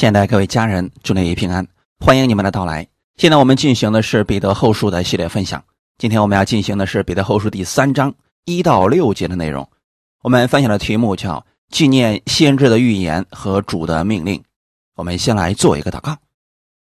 亲爱的各位家人，祝你平安，欢迎你们的到来。现在我们进行的是彼得后书的系列分享。今天我们要进行的是彼得后书第三章一到六节的内容。我们分享的题目叫“纪念先知的预言和主的命令”。我们先来做一个祷告，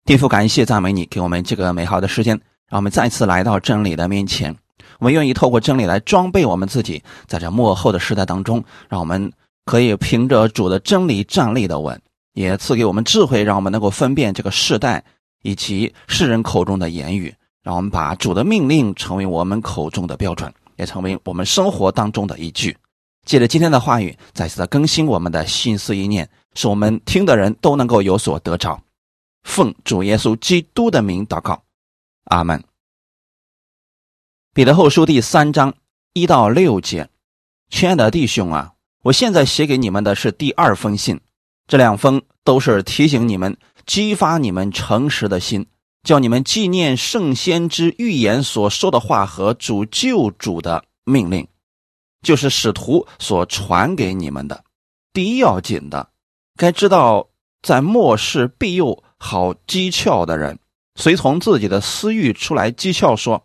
天父，感谢赞美你，给我们这个美好的时间，让我们再次来到真理的面前。我们愿意透过真理来装备我们自己，在这幕后的时代当中，让我们可以凭着主的真理站立的稳。也赐给我们智慧，让我们能够分辨这个世代以及世人口中的言语，让我们把主的命令成为我们口中的标准，也成为我们生活当中的依据。借着今天的话语，再次的更新我们的心思意念，使我们听的人都能够有所得着。奉主耶稣基督的名祷告，阿门。彼得后书第三章一到六节，亲爱的弟兄啊，我现在写给你们的是第二封信。这两封都是提醒你们、激发你们诚实的心，叫你们纪念圣先知预言所说的话和主救主的命令，就是使徒所传给你们的。第一要紧的，该知道在末世必有好讥诮的人，随从自己的私欲出来讥诮说：“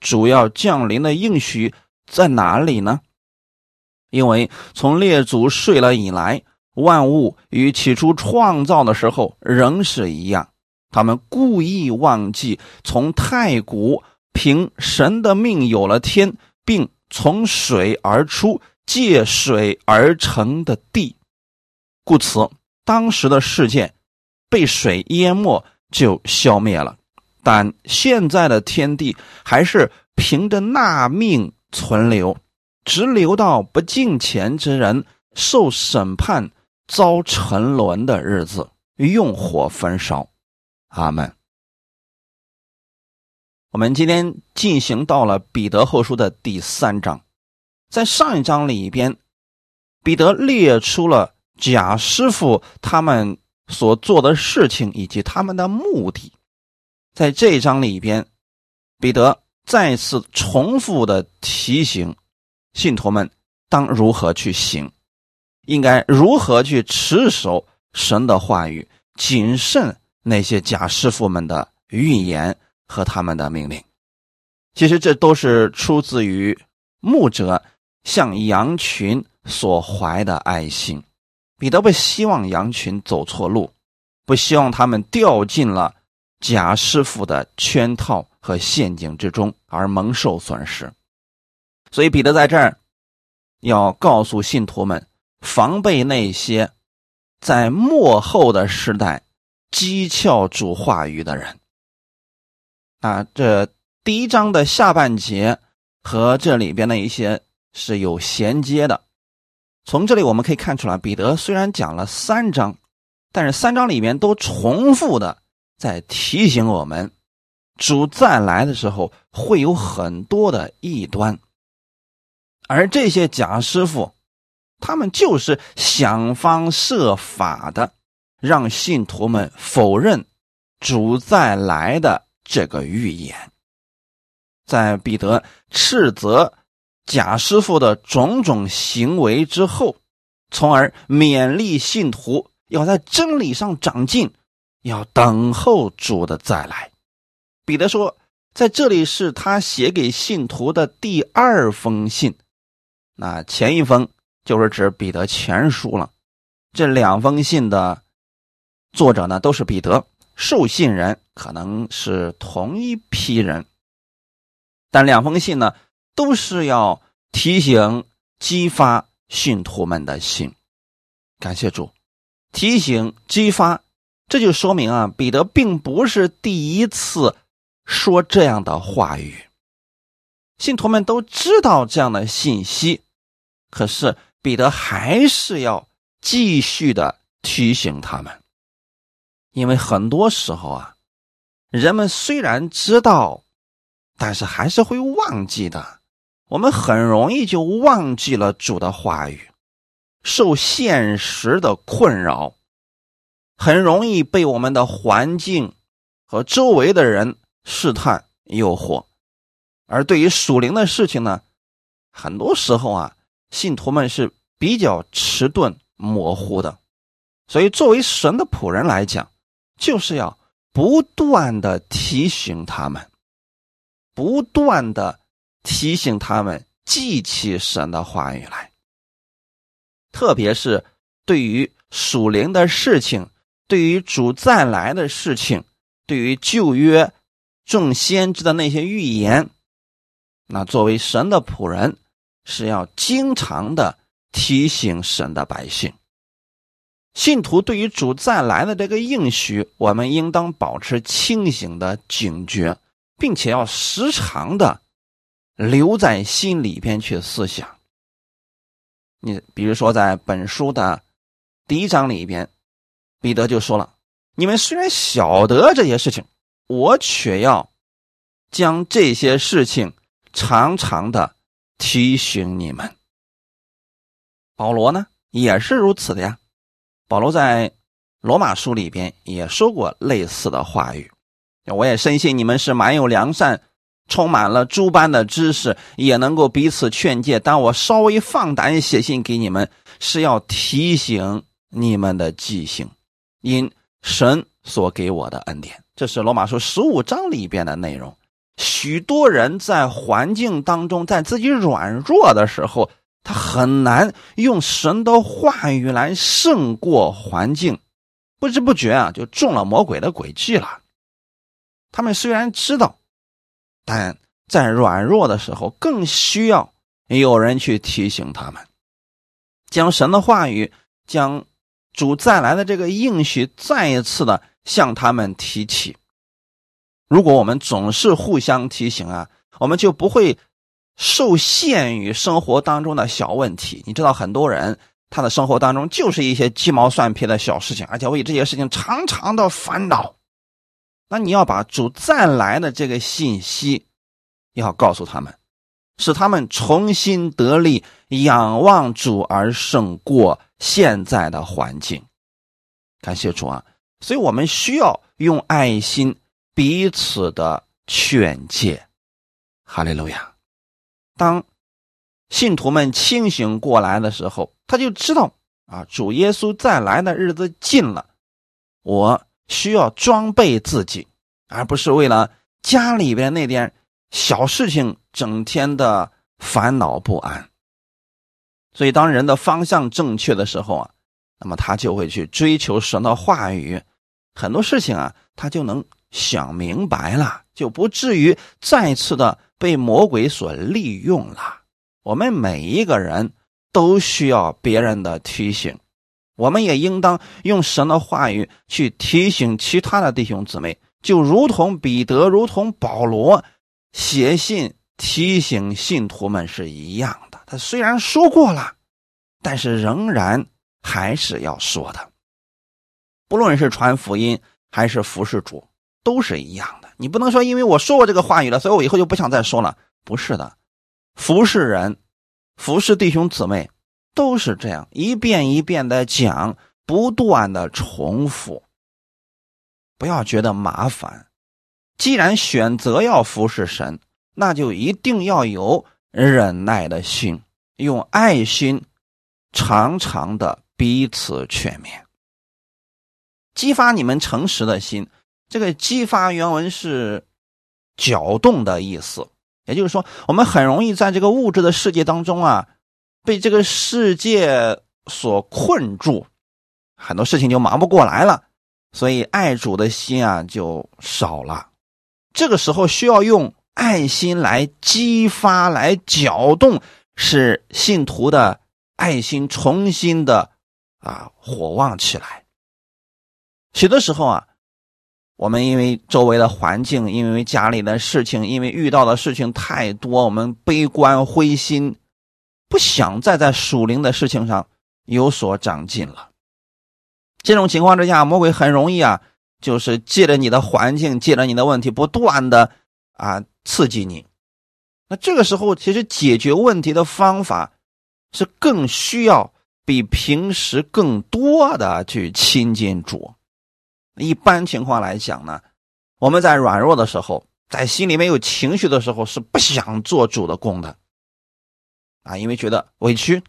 主要降临的应许在哪里呢？”因为从列祖睡了以来。万物与起初创造的时候仍是一样，他们故意忘记从太古凭神的命有了天，并从水而出，借水而成的地，故此当时的世界被水淹没就消灭了。但现在的天地还是凭着那命存留，直留到不敬虔之人受审判。遭沉沦的日子，用火焚烧。阿门。我们今天进行到了彼得后书的第三章，在上一章里边，彼得列出了假师傅他们所做的事情以及他们的目的。在这一章里边，彼得再次重复的提醒信徒们当如何去行。应该如何去持守神的话语，谨慎那些假师傅们的预言和他们的命令？其实这都是出自于牧者向羊群所怀的爱心。彼得不希望羊群走错路，不希望他们掉进了假师傅的圈套和陷阱之中而蒙受损失。所以彼得在这儿要告诉信徒们。防备那些在幕后的时代讥诮主话语的人。啊，这第一章的下半节和这里边的一些是有衔接的。从这里我们可以看出来，彼得虽然讲了三章，但是三章里面都重复的在提醒我们，主再来的时候会有很多的异端，而这些假师傅。他们就是想方设法的让信徒们否认主再来的这个预言，在彼得斥责贾师傅的种种行为之后，从而勉励信徒要在真理上长进，要等候主的再来。彼得说，在这里是他写给信徒的第二封信，那前一封。就是指彼得前书了，这两封信的作者呢都是彼得，受信人可能是同一批人，但两封信呢都是要提醒、激发信徒们的心。感谢主，提醒、激发，这就说明啊，彼得并不是第一次说这样的话语，信徒们都知道这样的信息，可是。彼得还是要继续的提醒他们，因为很多时候啊，人们虽然知道，但是还是会忘记的。我们很容易就忘记了主的话语，受现实的困扰，很容易被我们的环境和周围的人试探诱惑。而对于属灵的事情呢，很多时候啊。信徒们是比较迟钝、模糊的，所以，作为神的仆人来讲，就是要不断的提醒他们，不断的提醒他们记起神的话语来。特别是对于属灵的事情，对于主再来的事情，对于旧约众先知的那些预言，那作为神的仆人，是要经常的提醒神的百姓。信徒对于主再来的这个应许，我们应当保持清醒的警觉，并且要时常的留在心里边去思想。你比如说，在本书的第一章里边，彼得就说了：“你们虽然晓得这些事情，我却要将这些事情常常的提醒你们。”保罗呢，也是如此的呀。保罗在罗马书里边也说过类似的话语，我也深信你们是满有良善，充满了诸般的知识，也能够彼此劝诫。但我稍微放胆写信给你们，是要提醒你们的记性，因神所给我的恩典。这是罗马书十五章里边的内容。许多人在环境当中，在自己软弱的时候。他很难用神的话语来胜过环境，不知不觉啊，就中了魔鬼的诡计了。他们虽然知道，但在软弱的时候，更需要有人去提醒他们，将神的话语，将主再来的这个应许，再一次的向他们提起。如果我们总是互相提醒啊，我们就不会。受限于生活当中的小问题，你知道，很多人他的生活当中就是一些鸡毛蒜皮的小事情，而且为这些事情常常的烦恼。那你要把主再来的这个信息要告诉他们，使他们重新得力，仰望主而胜过现在的环境。感谢主啊！所以我们需要用爱心彼此的劝诫。哈利路亚。当信徒们清醒过来的时候，他就知道啊，主耶稣再来的日子近了。我需要装备自己，而不是为了家里边那点小事情整天的烦恼不安。所以，当人的方向正确的时候啊，那么他就会去追求神的话语，很多事情啊，他就能想明白了，就不至于再次的。被魔鬼所利用了。我们每一个人都需要别人的提醒，我们也应当用神的话语去提醒其他的弟兄姊妹，就如同彼得、如同保罗写信提醒信徒们是一样的。他虽然说过了，但是仍然还是要说的。不论是传福音还是服侍主，都是一样的。你不能说，因为我说过这个话语了，所以我以后就不想再说了。不是的，服侍人、服侍弟兄姊妹都是这样，一遍一遍的讲，不断的重复。不要觉得麻烦。既然选择要服侍神，那就一定要有忍耐的心，用爱心常常的彼此劝勉，激发你们诚实的心。这个激发原文是搅动的意思，也就是说，我们很容易在这个物质的世界当中啊，被这个世界所困住，很多事情就忙不过来了，所以爱主的心啊就少了。这个时候需要用爱心来激发、来搅动，使信徒的爱心重新的啊火旺起来。许多时候啊。我们因为周围的环境，因为家里的事情，因为遇到的事情太多，我们悲观灰心，不想再在属灵的事情上有所长进了。这种情况之下，魔鬼很容易啊，就是借着你的环境，借着你的问题，不断的啊刺激你。那这个时候，其实解决问题的方法是更需要比平时更多的去亲近主。一般情况来讲呢，我们在软弱的时候，在心里面有情绪的时候，是不想做主的工的，啊，因为觉得委屈，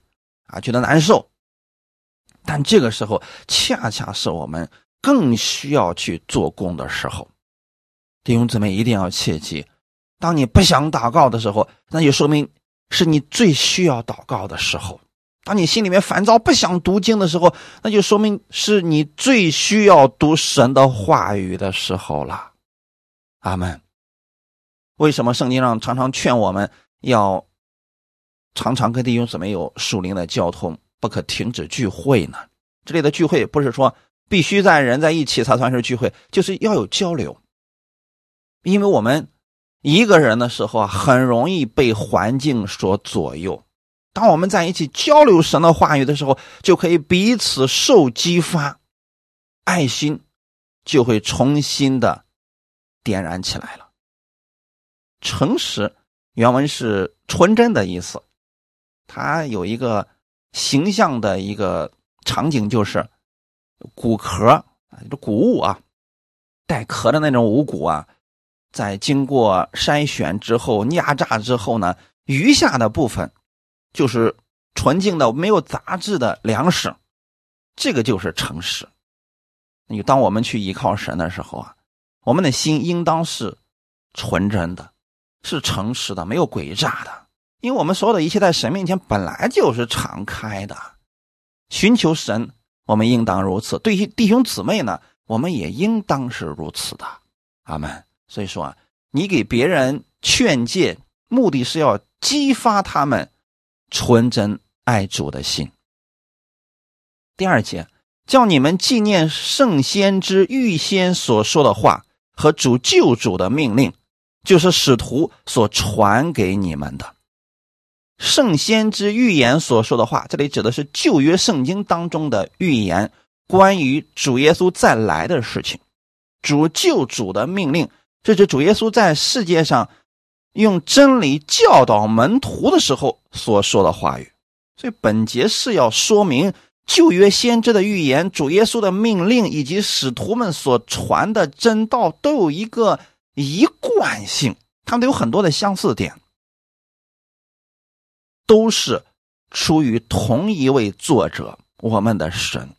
啊，觉得难受。但这个时候恰恰是我们更需要去做工的时候。弟兄姊妹一定要切记，当你不想祷告的时候，那就说明是你最需要祷告的时候；当你心里面烦躁、不想读经的时候，那就说明是你最需要读神的话语的时候了。阿门。为什么圣经上常常劝我们要常常跟弟兄姊妹有属灵的交通，不可停止聚会呢？这里的聚会不是说必须在人在一起才算是聚会，就是要有交流。因为我们一个人的时候啊，很容易被环境所左右。当我们在一起交流神的话语的时候，就可以彼此受激发，爱心就会重新的点燃起来了。诚实原文是纯真的意思，它有一个形象的一个场景，就是骨壳啊，这谷物啊，带壳的那种五谷啊。在经过筛选之后、压榨之后呢，余下的部分就是纯净的、没有杂质的粮食，这个就是诚实。你当我们去依靠神的时候啊，我们的心应当是纯真的，是诚实的，没有诡诈的，因为我们所有的一切在神面前本来就是敞开的。寻求神，我们应当如此；对于弟兄姊妹呢，我们也应当是如此的。阿门。所以说啊，你给别人劝诫，目的是要激发他们纯真爱主的心。第二节，叫你们纪念圣先知预先所说的话和主救主的命令，就是使徒所传给你们的。圣先知预言所说的话，这里指的是旧约圣经当中的预言，关于主耶稣再来的事情，主救主的命令。这是主耶稣在世界上用真理教导门徒的时候所说的话语，所以本节是要说明旧约先知的预言、主耶稣的命令以及使徒们所传的真道都有一个一贯性，他们都有很多的相似点，都是出于同一位作者——我们的神，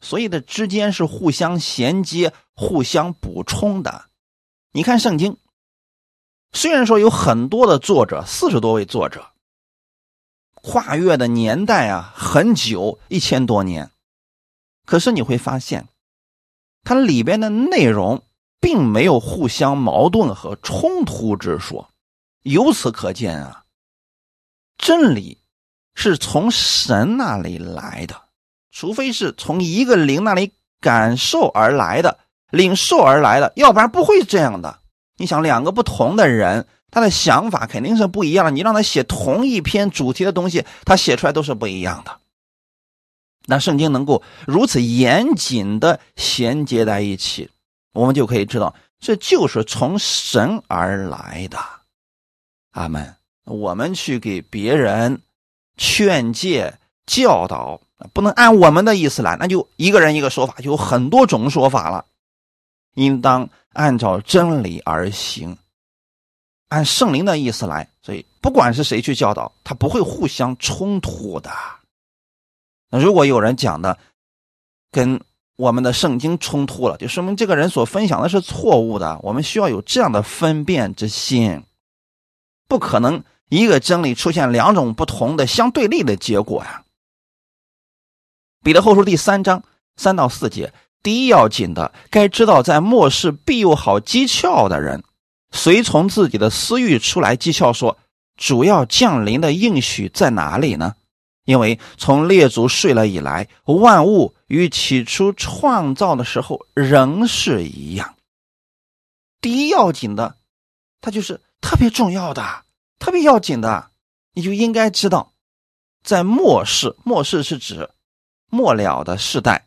所以的之间是互相衔接、互相补充的。你看圣经，虽然说有很多的作者，四十多位作者，跨越的年代啊很久，一千多年，可是你会发现，它里边的内容并没有互相矛盾和冲突之说。由此可见啊，真理是从神那里来的，除非是从一个灵那里感受而来的。领受而来的，要不然不会这样的。你想，两个不同的人，他的想法肯定是不一样的。你让他写同一篇主题的东西，他写出来都是不一样的。那圣经能够如此严谨的衔接在一起，我们就可以知道，这就是从神而来的。阿门。我们去给别人劝诫、教导，不能按我们的意思来，那就一个人一个说法，就有很多种说法了。应当按照真理而行，按圣灵的意思来。所以，不管是谁去教导，他不会互相冲突的。那如果有人讲的跟我们的圣经冲突了，就说明这个人所分享的是错误的。我们需要有这样的分辨之心，不可能一个真理出现两种不同的相对立的结果呀。彼得后书第三章三到四节。第一要紧的，该知道在末世必有好讥诮的人，随从自己的私欲出来讥诮说：“主要降临的应许在哪里呢？”因为从列祖睡了以来，万物与起初创造的时候仍是一样。第一要紧的，它就是特别重要的、特别要紧的，你就应该知道，在末世，末世是指末了的世代。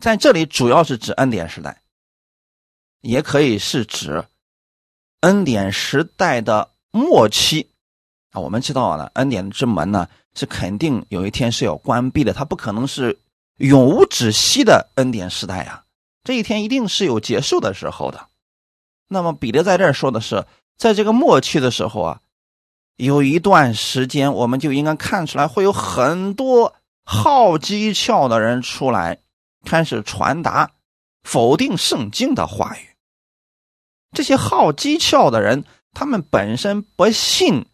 在这里主要是指恩典时代，也可以是指恩典时代的末期啊。我们知道了，恩典之门呢是肯定有一天是要关闭的，它不可能是永无止息的恩典时代啊。这一天一定是有结束的时候的。那么彼得在这儿说的是，在这个末期的时候啊，有一段时间我们就应该看出来会有很多。好机巧的人出来，开始传达否定圣经的话语。这些好机巧的人，他们本身不信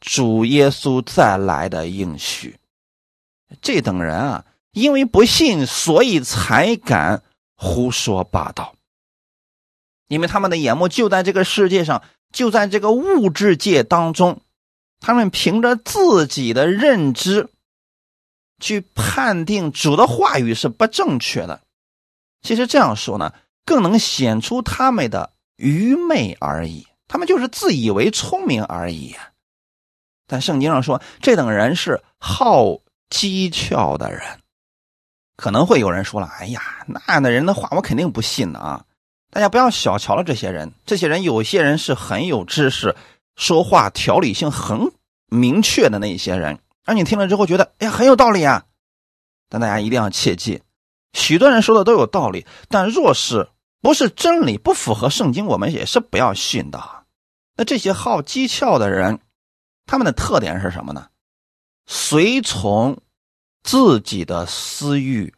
主耶稣再来的应许。这等人啊，因为不信，所以才敢胡说八道。因为他们的眼目就在这个世界上，就在这个物质界当中，他们凭着自己的认知去判定主的话语是不正确的。其实这样说呢，更能显出他们的。愚昧而已，他们就是自以为聪明而已。但圣经上说，这等人是好机巧的人。可能会有人说了：“哎呀，那样的人的话，我肯定不信的啊！”大家不要小瞧了这些人，这些人有些人是很有知识，说话条理性很明确的那些人，而你听了之后觉得：“哎呀，很有道理啊！”但大家一定要切记，许多人说的都有道理，但若是……不是真理，不符合圣经，我们也是不要信的。那这些好机巧的人，他们的特点是什么呢？随从自己的私欲。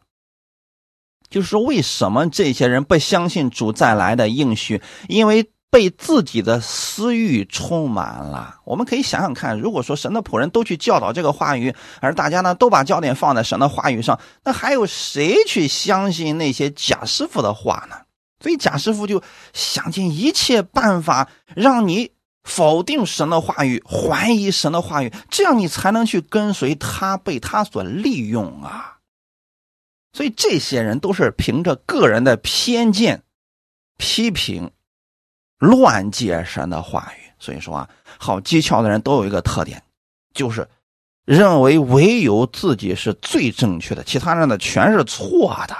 就是说，为什么这些人不相信主再来的应许？因为被自己的私欲充满了。我们可以想想看，如果说神的仆人都去教导这个话语，而大家呢都把焦点放在神的话语上，那还有谁去相信那些假师傅的话呢？所以贾师傅就想尽一切办法让你否定神的话语，怀疑神的话语，这样你才能去跟随他，被他所利用啊。所以这些人都是凭着个人的偏见批评、乱解神的话语。所以说啊，好机巧的人都有一个特点，就是认为唯有自己是最正确的，其他人的全是错的。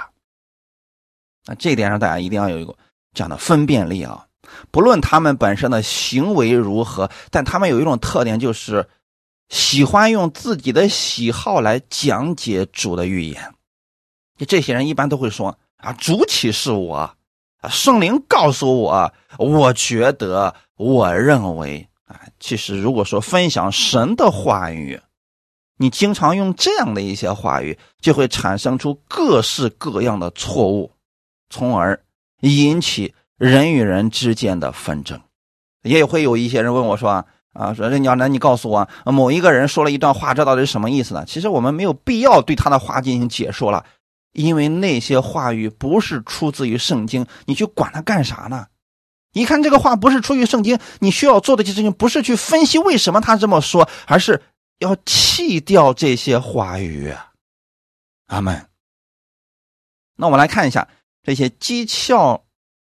那这一点上，大家一定要有一个这样的分辨力啊！不论他们本身的行为如何，但他们有一种特点，就是喜欢用自己的喜好来讲解主的预言。就这些人一般都会说：“啊，主启示我，圣灵告诉我，我觉得，我认为啊。”其实，如果说分享神的话语，你经常用这样的一些话语，就会产生出各式各样的错误。从而引起人与人之间的纷争，也会有一些人问我说：“啊，说任教南，你告诉我，某一个人说了一段话，这到底是什么意思呢？”其实我们没有必要对他的话进行解说了，因为那些话语不是出自于圣经，你去管他干啥呢？一看这个话不是出于圣经，你需要做的事情不是去分析为什么他这么说，而是要弃掉这些话语。阿门。那我们来看一下。这些讥诮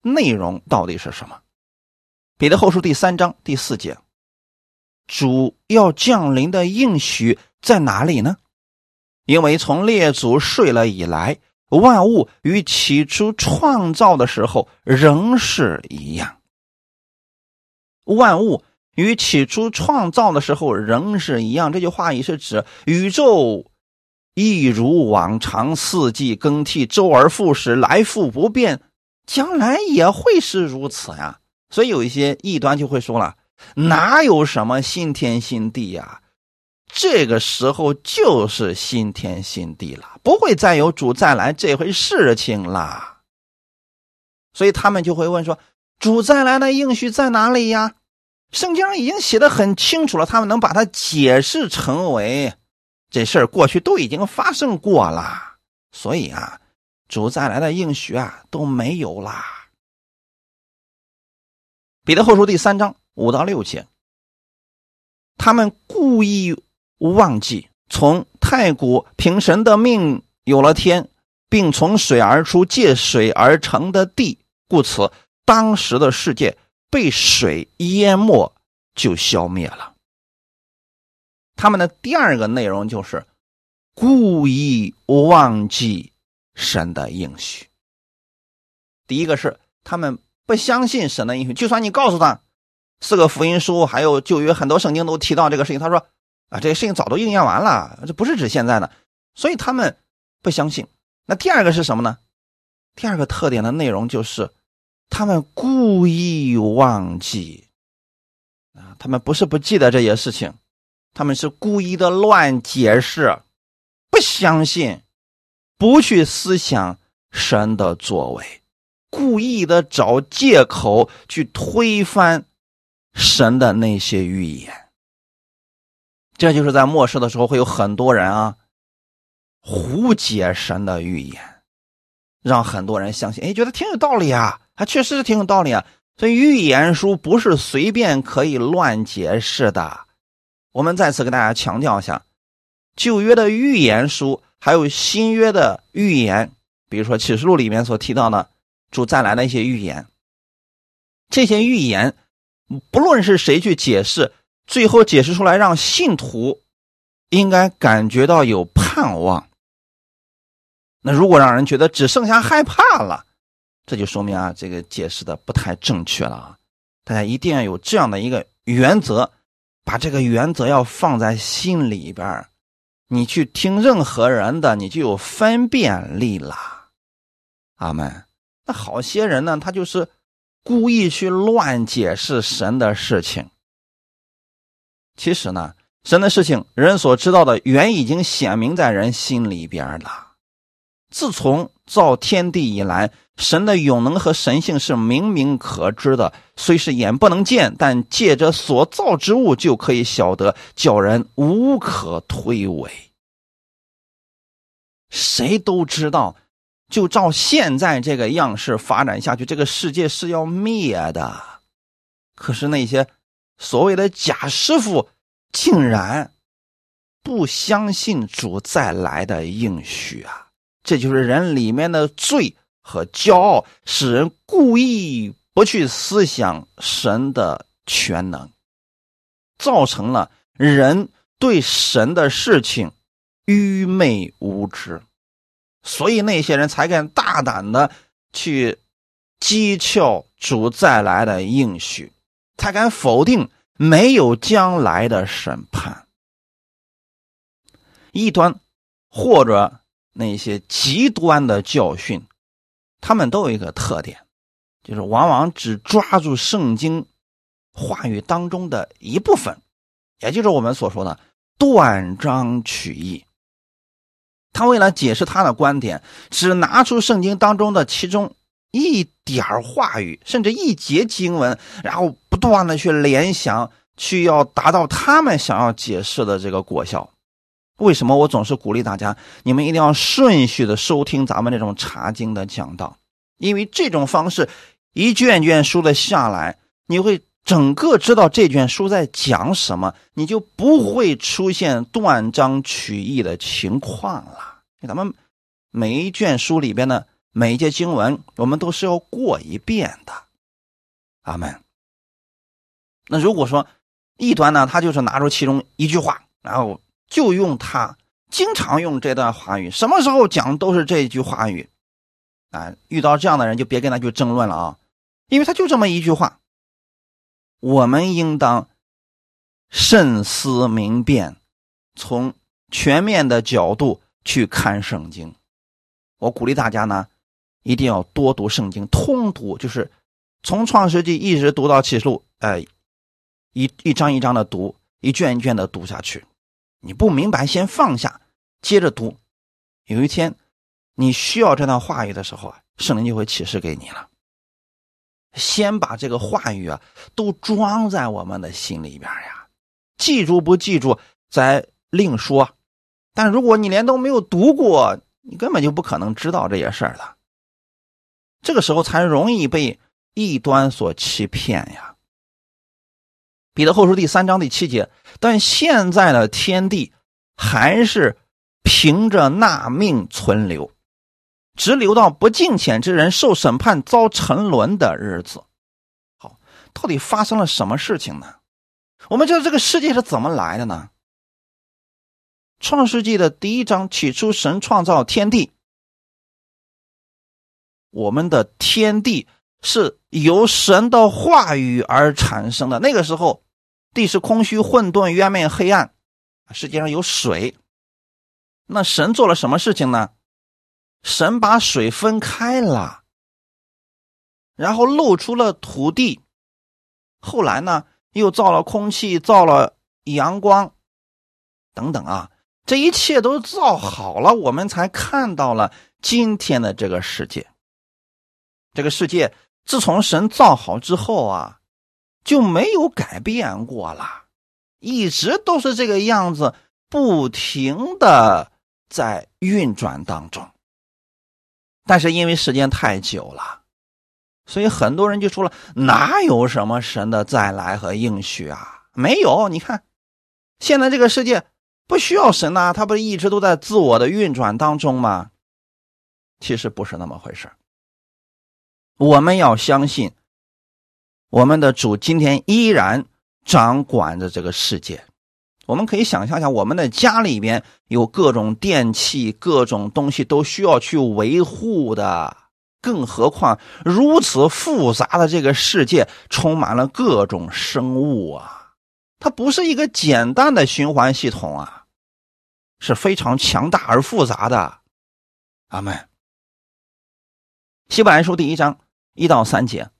内容到底是什么？彼得后书第三章第四节，主要降临的应许在哪里呢？因为从列祖睡了以来，万物与起初创造的时候仍是一样。万物与起初创造的时候仍是一样。这句话也是指宇宙。一如往常，四季更替，周而复始，来复不变，将来也会是如此呀。所以有一些异端就会说了：“哪有什么新天新地呀？这个时候就是新天新地了，不会再有主再来这回事情了。”所以他们就会问说：“主再来的应许在哪里呀？”圣经已经写的很清楚了，他们能把它解释成为。这事儿过去都已经发生过了，所以啊，主再来的应许啊都没有啦。彼得后书第三章五到六节，他们故意忘记从太古凭神的命有了天，并从水而出借水而成的地，故此当时的世界被水淹没，就消灭了。他们的第二个内容就是故意忘记神的应许。第一个是他们不相信神的应许，就算你告诉他四个福音书，还有旧约很多圣经都提到这个事情，他说啊，这些事情早都应验完了，这不是指现在的，所以他们不相信。那第二个是什么呢？第二个特点的内容就是他们故意忘记啊，他们不是不记得这些事情。他们是故意的乱解释，不相信，不去思想神的作为，故意的找借口去推翻神的那些预言。这就是在末世的时候会有很多人啊，胡解神的预言，让很多人相信，哎，觉得挺有道理啊，还确实是挺有道理啊。所以预言书不是随便可以乱解释的。我们再次给大家强调一下，旧约的预言书，还有新约的预言，比如说启示录里面所提到的主再来的一些预言，这些预言，不论是谁去解释，最后解释出来让信徒应该感觉到有盼望。那如果让人觉得只剩下害怕了，这就说明啊，这个解释的不太正确了啊！大家一定要有这样的一个原则，把这个原则要放在心里边你去听任何人的，你就有分辨力了。阿门。那好些人呢，他就是故意去乱解释神的事情。其实呢，神的事情，人所知道的原已经显明在人心里边了。自从造天地以来。神的永能和神性是明明可知的，虽是眼不能见，但借着所造之物就可以晓得，叫人无可推诿。谁都知道，就照现在这个样式发展下去，这个世界是要灭的。可是那些所谓的假师傅，竟然不相信主再来的应许啊！这就是人里面的罪。和骄傲使人故意不去思想神的全能，造成了人对神的事情愚昧无知，所以那些人才敢大胆的去讥诮主再来的应许，才敢否定没有将来的审判。异端或者那些极端的教训。他们都有一个特点，就是往往只抓住圣经话语当中的一部分，也就是我们所说的断章取义。他为了解释他的观点，只拿出圣经当中的其中一点话语，甚至一节经文，然后不断的去联想，去要达到他们想要解释的这个果效。为什么我总是鼓励大家，你们一定要顺序的收听咱们这种查经的讲道？因为这种方式，一卷卷书的下来，你会整个知道这卷书在讲什么，你就不会出现断章取义的情况了。咱们每一卷书里边的每一节经文，我们都是要过一遍的。阿门。那如果说异端呢，他就是拿出其中一句话，然后。就用他，经常用这段话语，什么时候讲都是这句话语，啊，遇到这样的人就别跟他去争论了啊，因为他就这么一句话。我们应当慎思明辨，从全面的角度去看圣经。我鼓励大家呢，一定要多读圣经，通读，就是从创世纪一直读到启示录，哎，一一张一张的读，一卷一卷的读下去。你不明白，先放下，接着读。有一天，你需要这段话语的时候啊，圣灵就会启示给你了。先把这个话语啊，都装在我们的心里边呀。记住不记住，再另说。但如果你连都没有读过，你根本就不可能知道这些事儿的。这个时候才容易被异端所欺骗呀。彼得后书第三章第七节，但现在的天地还是凭着纳命存留，直留到不敬虔之人受审判遭沉沦的日子。好，到底发生了什么事情呢？我们知道这个世界是怎么来的呢？创世纪的第一章，起初神创造天地，我们的天地是由神的话语而产生的。那个时候。地是空虚、混沌、渊昧、黑暗，世界上有水。那神做了什么事情呢？神把水分开了，然后露出了土地。后来呢，又造了空气，造了阳光，等等啊。这一切都造好了，我们才看到了今天的这个世界。这个世界自从神造好之后啊，就没有改变过了，一直都是这个样子，不停的在运转当中。但是因为时间太久了，所以很多人就说了：哪有什么神的再来和应许啊？没有，你看，现在这个世界。不需要神呐，他不是一直都在自我的运转当中吗？其实不是那么回事我们要相信，我们的主今天依然掌管着这个世界。我们可以想象一下，我们的家里边有各种电器、各种东西都需要去维护的，更何况如此复杂的这个世界，充满了各种生物啊。它不是一个简单的循环系统啊，是非常强大而复杂的。阿门。希伯来书第一章一到三节，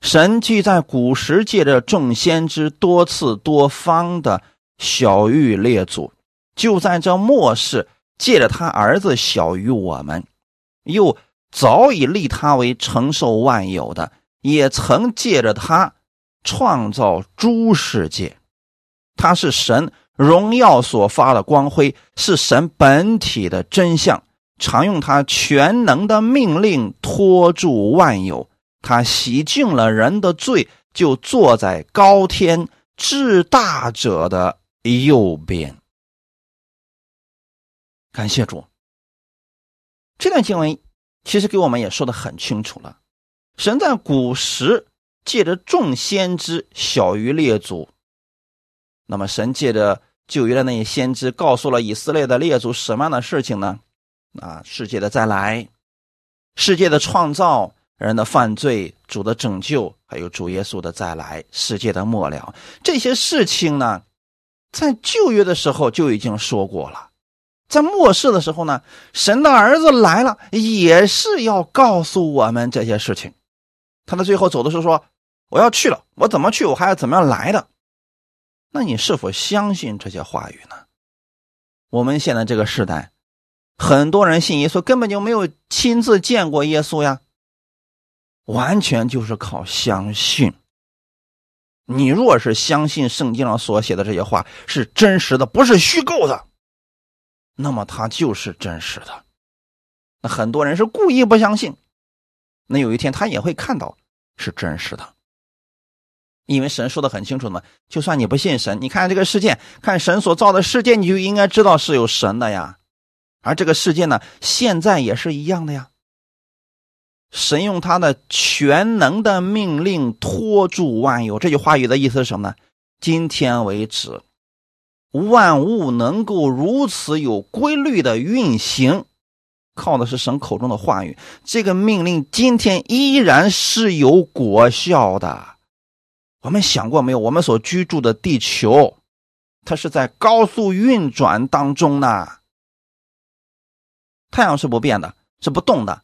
神既在古时借着众先知多次多方的小玉列祖，就在这末世借着他儿子小于我们，又早已立他为承受万有的，也曾借着他创造诸世界。他是神荣耀所发的光辉，是神本体的真相。常用他全能的命令托住万有。他洗净了人的罪，就坐在高天至大者的右边。感谢主。这段经文其实给我们也说的很清楚了：神在古时借着众先知，小于列祖。那么，神借着旧约的那些先知，告诉了以色列的列祖什么样的事情呢？啊，世界的再来，世界的创造，人的犯罪，主的拯救，还有主耶稣的再来，世界的末了，这些事情呢，在旧约的时候就已经说过了。在末世的时候呢，神的儿子来了，也是要告诉我们这些事情。他的最后走的时候说：“我要去了，我怎么去？我还要怎么样来的？”那你是否相信这些话语呢？我们现在这个时代，很多人信耶稣根本就没有亲自见过耶稣呀，完全就是靠相信。你若是相信圣经上所写的这些话是真实的，不是虚构的，那么它就是真实的。那很多人是故意不相信，那有一天他也会看到是真实的。因为神说的很清楚嘛，就算你不信神，你看这个世界，看神所造的世界，你就应该知道是有神的呀。而这个世界呢，现在也是一样的呀。神用他的全能的命令托住万有，这句话语的意思是什么呢？今天为止，万物能够如此有规律的运行，靠的是神口中的话语。这个命令今天依然是有果效的。我们想过没有？我们所居住的地球，它是在高速运转当中呢。太阳是不变的，是不动的。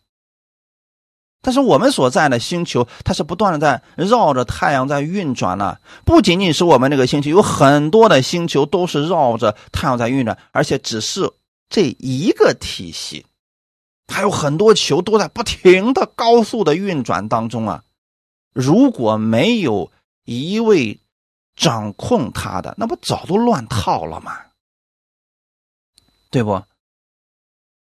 但是我们所在的星球，它是不断的在绕着太阳在运转呢。不仅仅是我们这个星球，有很多的星球都是绕着太阳在运转，而且只是这一个体系，还有很多球都在不停的高速的运转当中啊。如果没有一位掌控它的，那不早都乱套了吗？对不？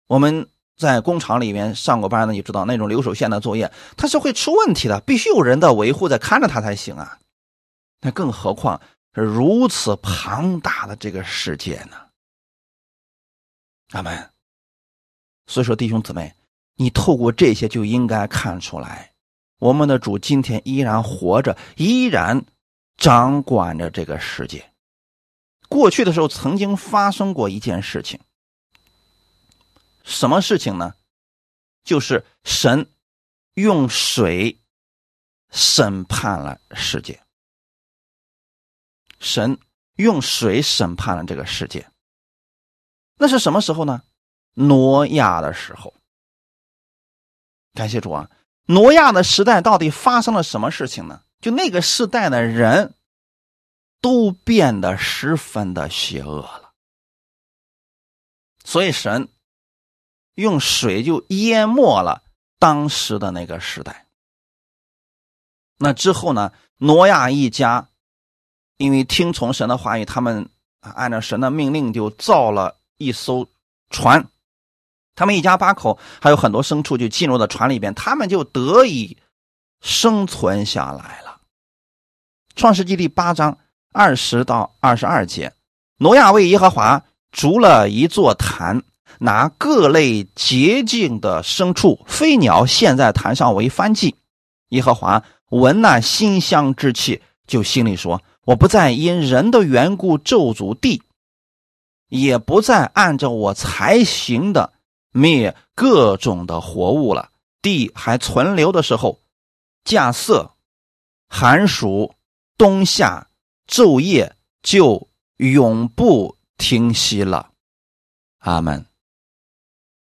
我们在工厂里面上过班的，你知道那种流水线的作业，它是会出问题的，必须有人的维护在看着它才行啊。那更何况是如此庞大的这个世界呢？阿门。所以说，弟兄姊妹，你透过这些就应该看出来。我们的主今天依然活着，依然掌管着这个世界。过去的时候曾经发生过一件事情，什么事情呢？就是神用水审判了世界。神用水审判了这个世界。那是什么时候呢？挪亚的时候。感谢主啊！挪亚的时代到底发生了什么事情呢？就那个时代的人，都变得十分的邪恶了。所以神用水就淹没了当时的那个时代。那之后呢？挪亚一家因为听从神的话语，他们按照神的命令就造了一艘船。他们一家八口还有很多牲畜就进入到船里边，他们就得以生存下来了。创世纪第八章二十到二十二节，挪亚为耶和华筑了一座坛，拿各类洁净的牲畜、飞鸟献在坛上为燔祭。耶和华闻那馨香之气，就心里说：“我不再因人的缘故咒诅地，也不再按照我才行的。”灭各种的活物了，地还存留的时候，稼穑、寒暑、冬夏、昼夜就永不停息了。阿门。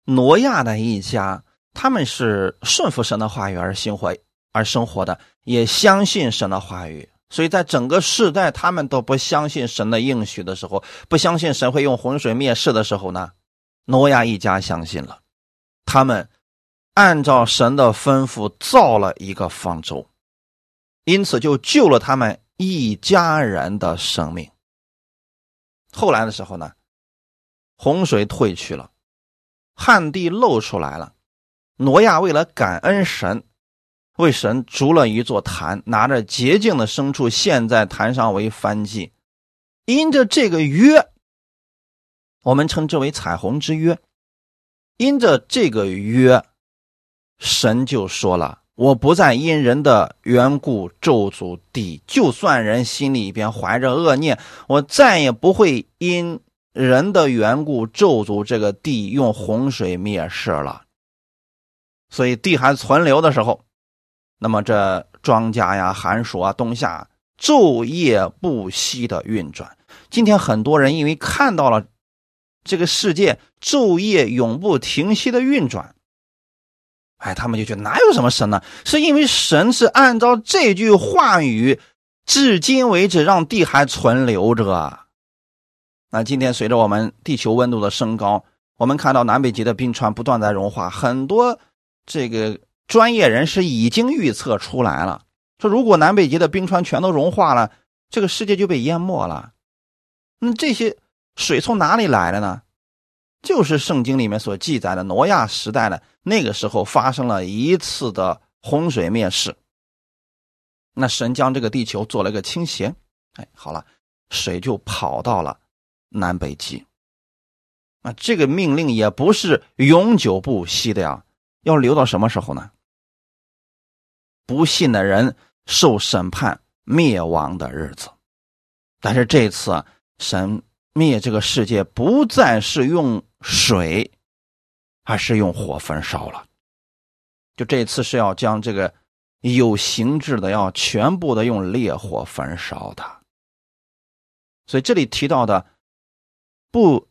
挪亚的一家，他们是顺服神的话语而生活而生活的，也相信神的话语，所以在整个世代，他们都不相信神的应许的时候，不相信神会用洪水灭世的时候呢？挪亚一家相信了，他们按照神的吩咐造了一个方舟，因此就救了他们一家人的生命。后来的时候呢，洪水退去了，旱地露出来了。挪亚为了感恩神，为神筑了一座坛，拿着洁净的牲畜献在坛上为燔祭。因着这个约。我们称之为彩虹之约，因着这个约，神就说了：“我不再因人的缘故咒诅地，就算人心里边怀着恶念，我再也不会因人的缘故咒诅这个地，用洪水灭世了。”所以地还存留的时候，那么这庄稼呀、寒暑啊、冬夏昼夜不息的运转。今天很多人因为看到了。这个世界昼夜永不停息的运转，哎，他们就觉得哪有什么神呢？是因为神是按照这句话语，至今为止让地还存留着。那今天随着我们地球温度的升高，我们看到南北极的冰川不断在融化，很多这个专业人士已经预测出来了，说如果南北极的冰川全都融化了，这个世界就被淹没了。那这些。水从哪里来的呢？就是圣经里面所记载的挪亚时代的那个时候发生了一次的洪水灭世。那神将这个地球做了个倾斜，哎，好了，水就跑到了南北极。啊，这个命令也不是永久不息的呀，要留到什么时候呢？不信的人受审判灭亡的日子。但是这次神。灭这个世界不再是用水，而是用火焚烧了。就这次是要将这个有形质的要全部的用烈火焚烧的。所以这里提到的不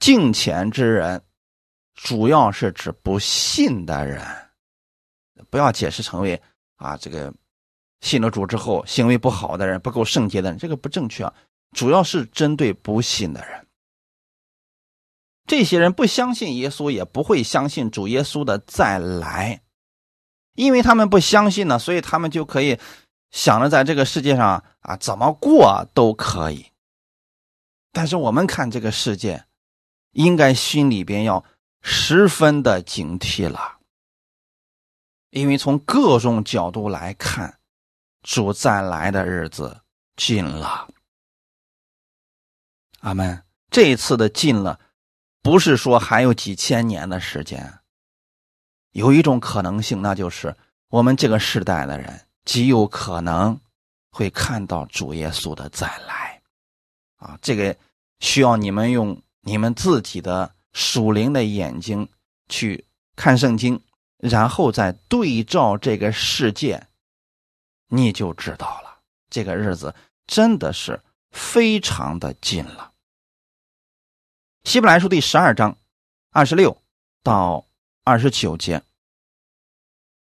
敬虔之人，主要是指不信的人，不要解释成为啊这个信了主之后行为不好的人、不够圣洁的人，这个不正确啊。主要是针对不信的人，这些人不相信耶稣，也不会相信主耶稣的再来，因为他们不相信呢，所以他们就可以想着在这个世界上啊怎么过都可以。但是我们看这个世界，应该心里边要十分的警惕了，因为从各种角度来看，主再来的日子近了。阿门。这一次的近了，不是说还有几千年的时间。有一种可能性，那就是我们这个时代的人极有可能会看到主耶稣的再来。啊，这个需要你们用你们自己的属灵的眼睛去看圣经，然后再对照这个世界，你就知道了。这个日子真的是非常的近了。希伯来书第十二章二十六到二十九节，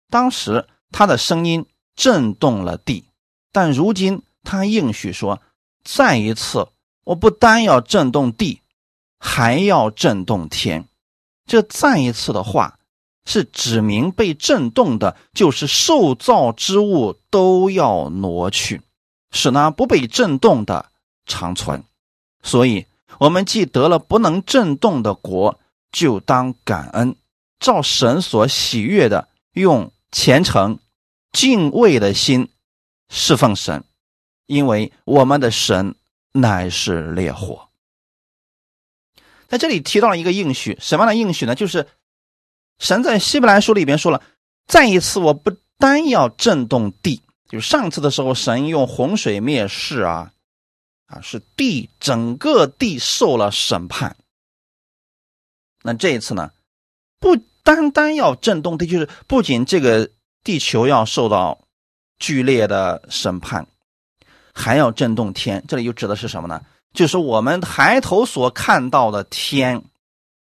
当时他的声音震动了地，但如今他应许说：“再一次，我不单要震动地，还要震动天。这再一次的话，是指明被震动的，就是受造之物都要挪去，使那不被震动的长存。所以，我们既得了不能震动的国，就当感恩，照神所喜悦的，用虔诚、敬畏的心侍奉神，因为我们的神乃是烈火。在这里提到了一个应许，什么样的应许呢？就是神在希伯来书里边说了，再一次，我不单要震动地，就是上次的时候，神用洪水灭世啊，啊，是地整个地受了审判。那这一次呢，不单单要震动地，就是不仅这个地球要受到剧烈的审判，还要震动天。这里又指的是什么呢？就是我们抬头所看到的天，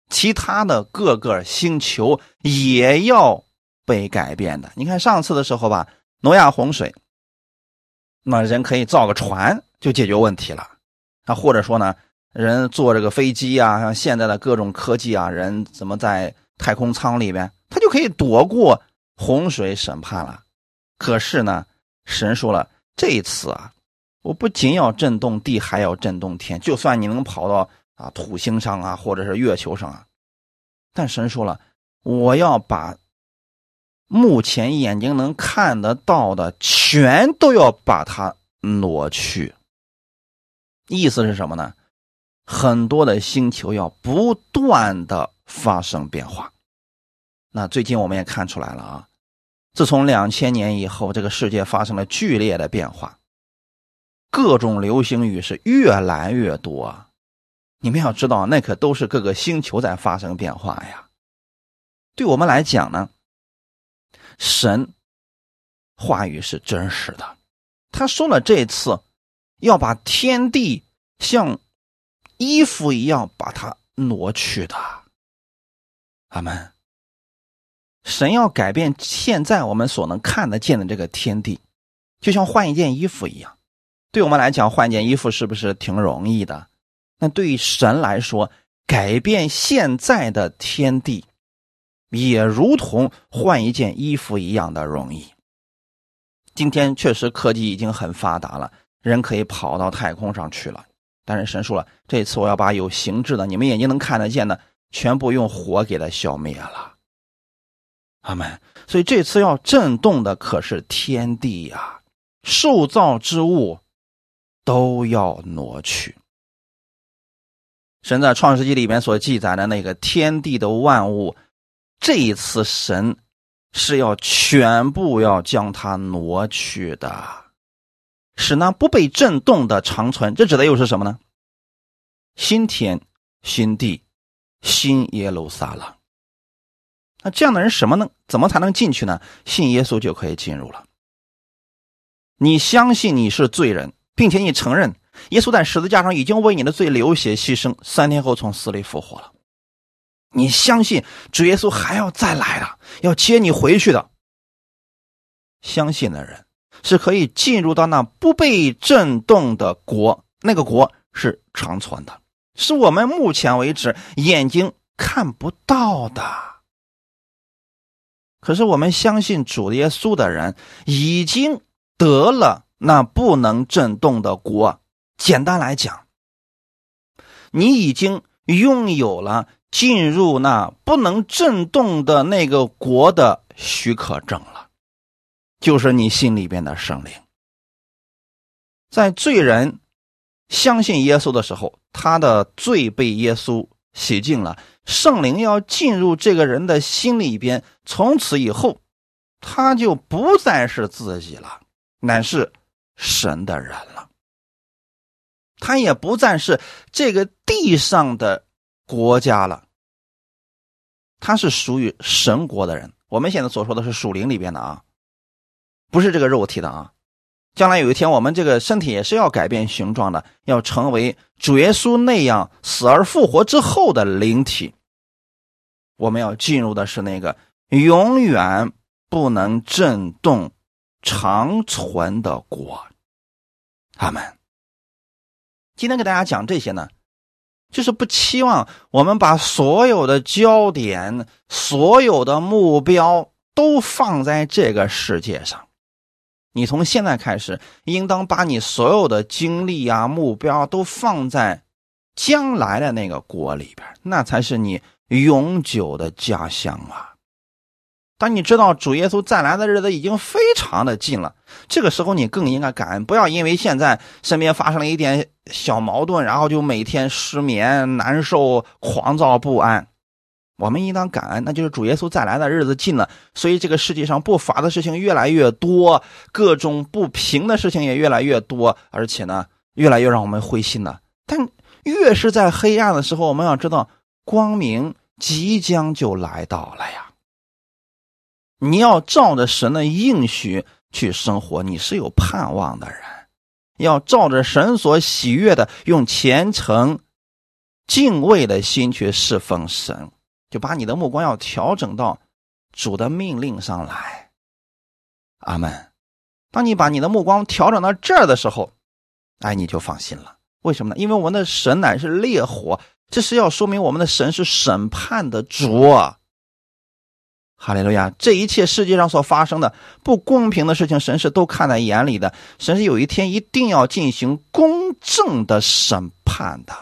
其他的各个星球也要被改变的。你看上次的时候吧，诺亚洪水，那人可以造个船就解决问题了啊，或者说呢，人坐这个飞机啊，像现在的各种科技啊，人怎么在太空舱里边，他就可以躲过洪水审判了。可是呢，神说了，这一次啊。我不仅要震动地，还要震动天。就算你能跑到啊土星上啊，或者是月球上啊，但神说了，我要把目前眼睛能看得到的全都要把它挪去。意思是什么呢？很多的星球要不断的发生变化。那最近我们也看出来了啊，自从两千年以后，这个世界发生了剧烈的变化。各种流星雨是越来越多，你们要知道，那可都是各个星球在发生变化呀。对我们来讲呢，神话语是真实的，他说了，这次要把天地像衣服一样把它挪去的。阿门。神要改变现在我们所能看得见的这个天地，就像换一件衣服一样。对我们来讲，换件衣服是不是挺容易的？那对于神来说，改变现在的天地，也如同换一件衣服一样的容易。今天确实科技已经很发达了，人可以跑到太空上去了。但是神说了，这次我要把有形质的、你们眼睛能看得见的，全部用火给它消灭了。阿门。所以这次要震动的可是天地呀，受造之物。都要挪去。神在创世纪里面所记载的那个天地的万物，这一次神是要全部要将它挪去的，使那不被震动的长存。这指的又是什么呢？新天、新地、新耶路撒冷。那这样的人什么呢？怎么才能进去呢？信耶稣就可以进入了。你相信你是罪人。并且你承认耶稣在十字架上已经为你的罪流血牺牲，三天后从死里复活了。你相信主耶稣还要再来的，要接你回去的。相信的人是可以进入到那不被震动的国，那个国是长存的，是我们目前为止眼睛看不到的。可是我们相信主耶稣的人已经得了。那不能震动的国，简单来讲，你已经拥有了进入那不能震动的那个国的许可证了，就是你心里边的圣灵。在罪人相信耶稣的时候，他的罪被耶稣洗净了，圣灵要进入这个人的心里边，从此以后，他就不再是自己了，乃是。神的人了，他也不再是这个地上的国家了，他是属于神国的人。我们现在所说的是属灵里边的啊，不是这个肉体的啊。将来有一天，我们这个身体也是要改变形状的，要成为主耶稣那样死而复活之后的灵体。我们要进入的是那个永远不能震动、长存的国。他们今天给大家讲这些呢，就是不期望我们把所有的焦点、所有的目标都放在这个世界上。你从现在开始，应当把你所有的精力啊、目标都放在将来的那个国里边，那才是你永久的家乡啊。当你知道主耶稣再来的日子已经非常的近了，这个时候你更应该感恩，不要因为现在身边发生了一点小矛盾，然后就每天失眠、难受、狂躁不安。我们应当感恩，那就是主耶稣再来的日子近了，所以这个世界上不法的事情越来越多，各种不平的事情也越来越多，而且呢，越来越让我们灰心了。但越是在黑暗的时候，我们要知道，光明即将就来到了呀。你要照着神的应许去生活，你是有盼望的人。要照着神所喜悦的，用虔诚、敬畏的心去侍奉神，就把你的目光要调整到主的命令上来。阿门。当你把你的目光调整到这儿的时候，哎，你就放心了。为什么呢？因为我们的神乃是烈火，这是要说明我们的神是审判的主。哈利路亚！这一切世界上所发生的不公平的事情，神是都看在眼里的。神是有一天一定要进行公正的审判的。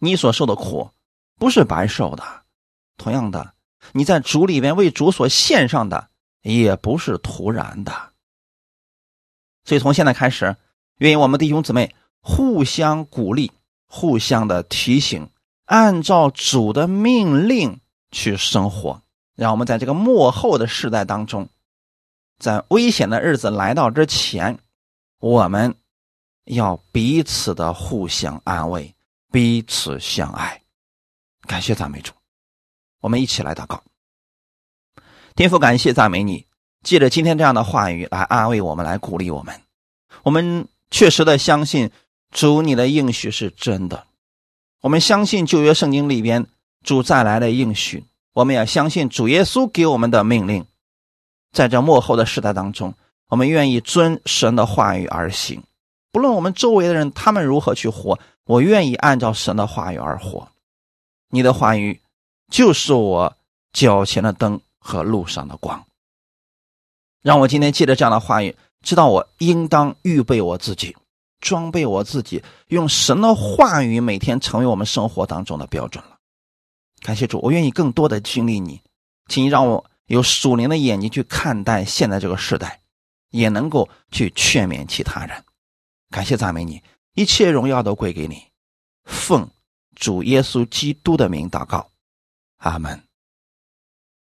你所受的苦不是白受的，同样的，你在主里边为主所献上的也不是徒然的。所以从现在开始，愿意我们弟兄姊妹互相鼓励，互相的提醒，按照主的命令去生活。让我们在这个幕后的时代当中，在危险的日子来到之前，我们要彼此的互相安慰，彼此相爱。感谢赞美主，我们一起来祷告。天父，感谢赞美你，借着今天这样的话语来安慰我们，来鼓励我们。我们确实的相信主你的应许是真的，我们相信旧约圣经里边主再来的应许。我们要相信主耶稣给我们的命令，在这幕后的时代当中，我们愿意遵神的话语而行。不论我们周围的人他们如何去活，我愿意按照神的话语而活。你的话语就是我脚前的灯和路上的光。让我今天借着这样的话语，知道我应当预备我自己，装备我自己，用神的话语每天成为我们生活当中的标准。感谢主，我愿意更多的经历你，请你让我有属灵的眼睛去看待现在这个时代，也能够去劝勉其他人。感谢赞美你，一切荣耀都归给你。奉主耶稣基督的名祷告，阿门。